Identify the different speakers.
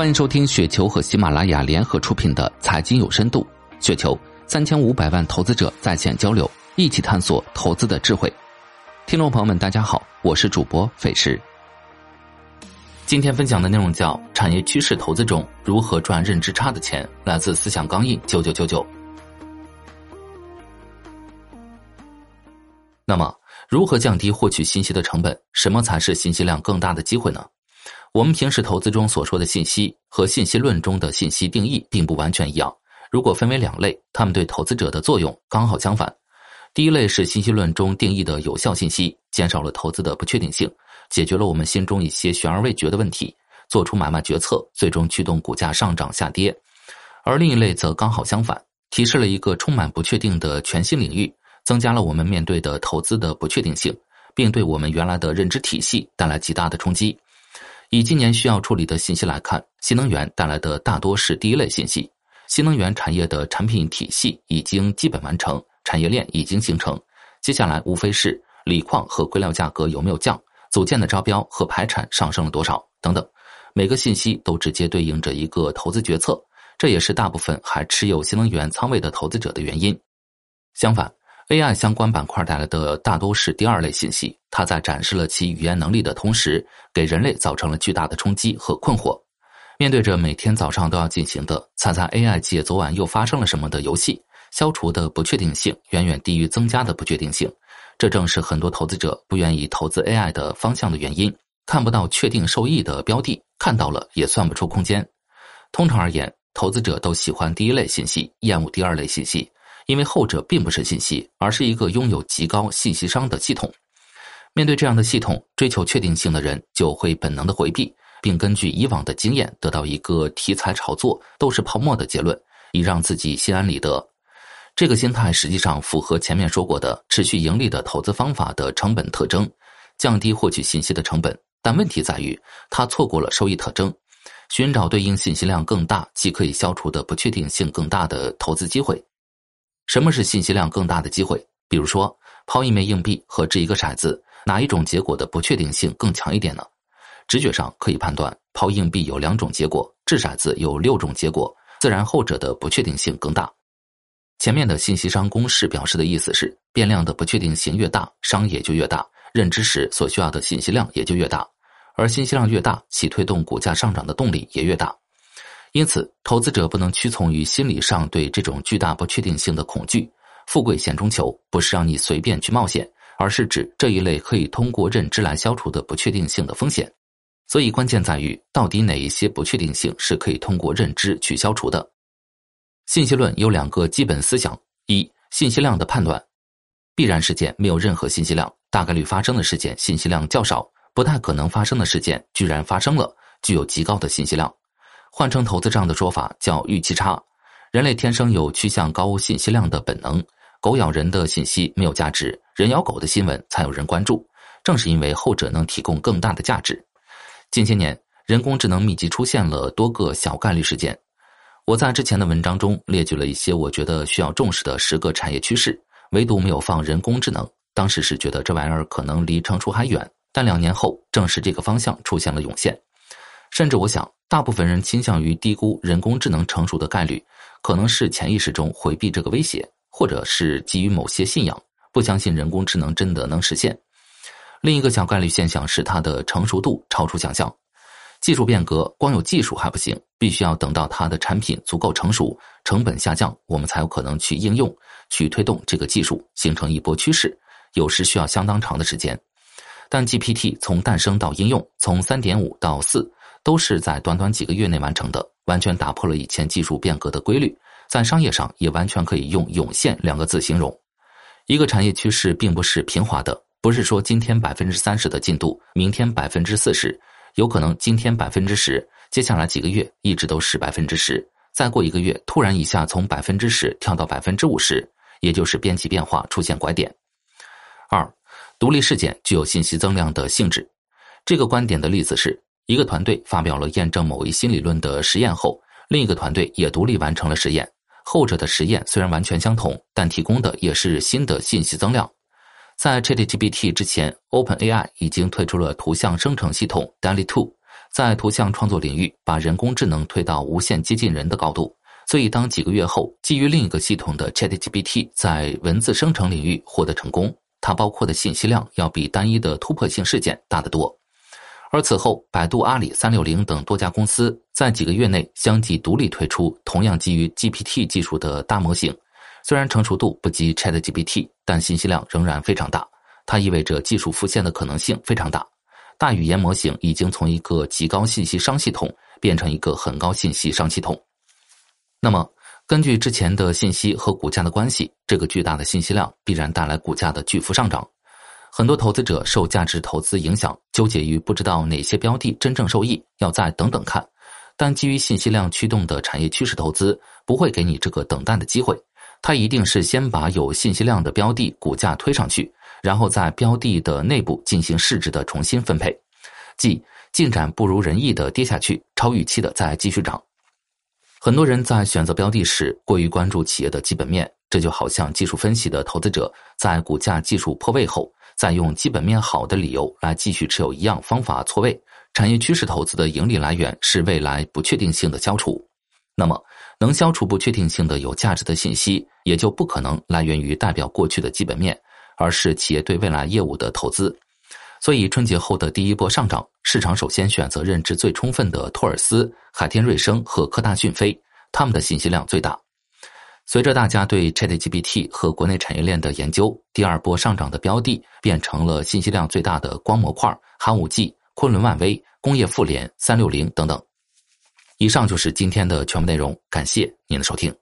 Speaker 1: 欢迎收听雪球和喜马拉雅联合出品的《财经有深度》，雪球三千五百万投资者在线交流，一起探索投资的智慧。听众朋友们，大家好，我是主播费时。今天分享的内容叫《产业趋势投资中如何赚认知差的钱》，来自思想钢印九九九九。那么，如何降低获取信息的成本？什么才是信息量更大的机会呢？我们平时投资中所说的信息和信息论中的信息定义并不完全一样。如果分为两类，它们对投资者的作用刚好相反。第一类是信息论中定义的有效信息，减少了投资的不确定性，解决了我们心中一些悬而未决的问题，做出买卖决策，最终驱动股价上涨下跌。而另一类则刚好相反，提示了一个充满不确定的全新领域，增加了我们面对的投资的不确定性，并对我们原来的认知体系带来极大的冲击。以今年需要处理的信息来看，新能源带来的大多是第一类信息。新能源产业的产品体系已经基本完成，产业链已经形成，接下来无非是锂矿和硅料价格有没有降，组件的招标和排产上升了多少等等。每个信息都直接对应着一个投资决策，这也是大部分还持有新能源仓位的投资者的原因。相反。AI 相关板块带来的大多是第二类信息，它在展示了其语言能力的同时，给人类造成了巨大的冲击和困惑。面对着每天早上都要进行的“猜猜 AI 界昨晚又发生了什么”的游戏，消除的不确定性远远低于增加的不确定性。这正是很多投资者不愿意投资 AI 的方向的原因。看不到确定受益的标的，看到了也算不出空间。通常而言，投资者都喜欢第一类信息，厌恶第二类信息。因为后者并不是信息，而是一个拥有极高信息商的系统。面对这样的系统，追求确定性的人就会本能的回避，并根据以往的经验得到一个题材炒作都是泡沫的结论，以让自己心安理得。这个心态实际上符合前面说过的持续盈利的投资方法的成本特征，降低获取信息的成本。但问题在于，它错过了收益特征，寻找对应信息量更大、既可以消除的不确定性更大的投资机会。什么是信息量更大的机会？比如说，抛一枚硬币和掷一个骰子，哪一种结果的不确定性更强一点呢？直觉上可以判断，抛硬币有两种结果，掷骰子有六种结果，自然后者的不确定性更大。前面的信息商公式表示的意思是，变量的不确定性越大，商也就越大，认知时所需要的信息量也就越大，而信息量越大，其推动股价上涨的动力也越大。因此，投资者不能屈从于心理上对这种巨大不确定性的恐惧。富贵险中求，不是让你随便去冒险，而是指这一类可以通过认知来消除的不确定性的风险。所以，关键在于到底哪一些不确定性是可以通过认知去消除的。信息论有两个基本思想：一、信息量的判断，必然事件没有任何信息量，大概率发生的事件信息量较少，不太可能发生的事件居然发生了，具有极高的信息量。换成投资账的说法叫预期差。人类天生有趋向高信息量的本能，狗咬人的信息没有价值，人咬狗的新闻才有人关注。正是因为后者能提供更大的价值。近些年，人工智能密集出现了多个小概率事件。我在之前的文章中列举了一些我觉得需要重视的十个产业趋势，唯独没有放人工智能。当时是觉得这玩意儿可能离成熟还远，但两年后，正是这个方向出现了涌现。甚至我想，大部分人倾向于低估人工智能成熟的概率，可能是潜意识中回避这个威胁，或者是基于某些信仰，不相信人工智能真的能实现。另一个小概率现象是它的成熟度超出想象。技术变革光有技术还不行，必须要等到它的产品足够成熟，成本下降，我们才有可能去应用，去推动这个技术形成一波趋势。有时需要相当长的时间。但 GPT 从诞生到应用，从三点五到四。都是在短短几个月内完成的，完全打破了以前技术变革的规律，在商业上也完全可以用“涌现”两个字形容。一个产业趋势并不是平滑的，不是说今天百分之三十的进度，明天百分之四十，有可能今天百分之十，接下来几个月一直都是百分之十，再过一个月突然一下从百分之十跳到百分之五十，也就是边际变化出现拐点。二，独立事件具有信息增量的性质，这个观点的例子是。一个团队发表了验证某一新理论的实验后，另一个团队也独立完成了实验。后者的实验虽然完全相同，但提供的也是新的信息增量。在 ChatGPT 之前，OpenAI 已经推出了图像生成系统 DALL-E 2，在图像创作领域把人工智能推到无限接近人的高度。所以，当几个月后，基于另一个系统的 ChatGPT 在文字生成领域获得成功，它包括的信息量要比单一的突破性事件大得多。而此后，百度、阿里、三六零等多家公司在几个月内相继独立推出同样基于 GPT 技术的大模型。虽然成熟度不及 ChatGPT，但信息量仍然非常大。它意味着技术复现的可能性非常大。大语言模型已经从一个极高信息商系统变成一个很高信息商系统。那么，根据之前的信息和股价的关系，这个巨大的信息量必然带来股价的巨幅上涨。很多投资者受价值投资影响，纠结于不知道哪些标的真正受益，要再等等看。但基于信息量驱动的产业趋势投资不会给你这个等待的机会，它一定是先把有信息量的标的股价推上去，然后在标的的内部进行市值的重新分配，即进展不如人意的跌下去，超预期的再继续涨。很多人在选择标的时过于关注企业的基本面，这就好像技术分析的投资者在股价技术破位后，再用基本面好的理由来继续持有一样方法错位。产业趋势投资的盈利来源是未来不确定性的消除，那么能消除不确定性的有价值的信息，也就不可能来源于代表过去的基本面，而是企业对未来业务的投资。所以春节后的第一波上涨，市场首先选择认知最充分的托尔斯、海天瑞声和科大讯飞，他们的信息量最大。随着大家对 ChatGPT 和国内产业链的研究，第二波上涨的标的变成了信息量最大的光模块、寒武纪、昆仑万威、工业富联、三六零等等。以上就是今天的全部内容，感谢您的收听。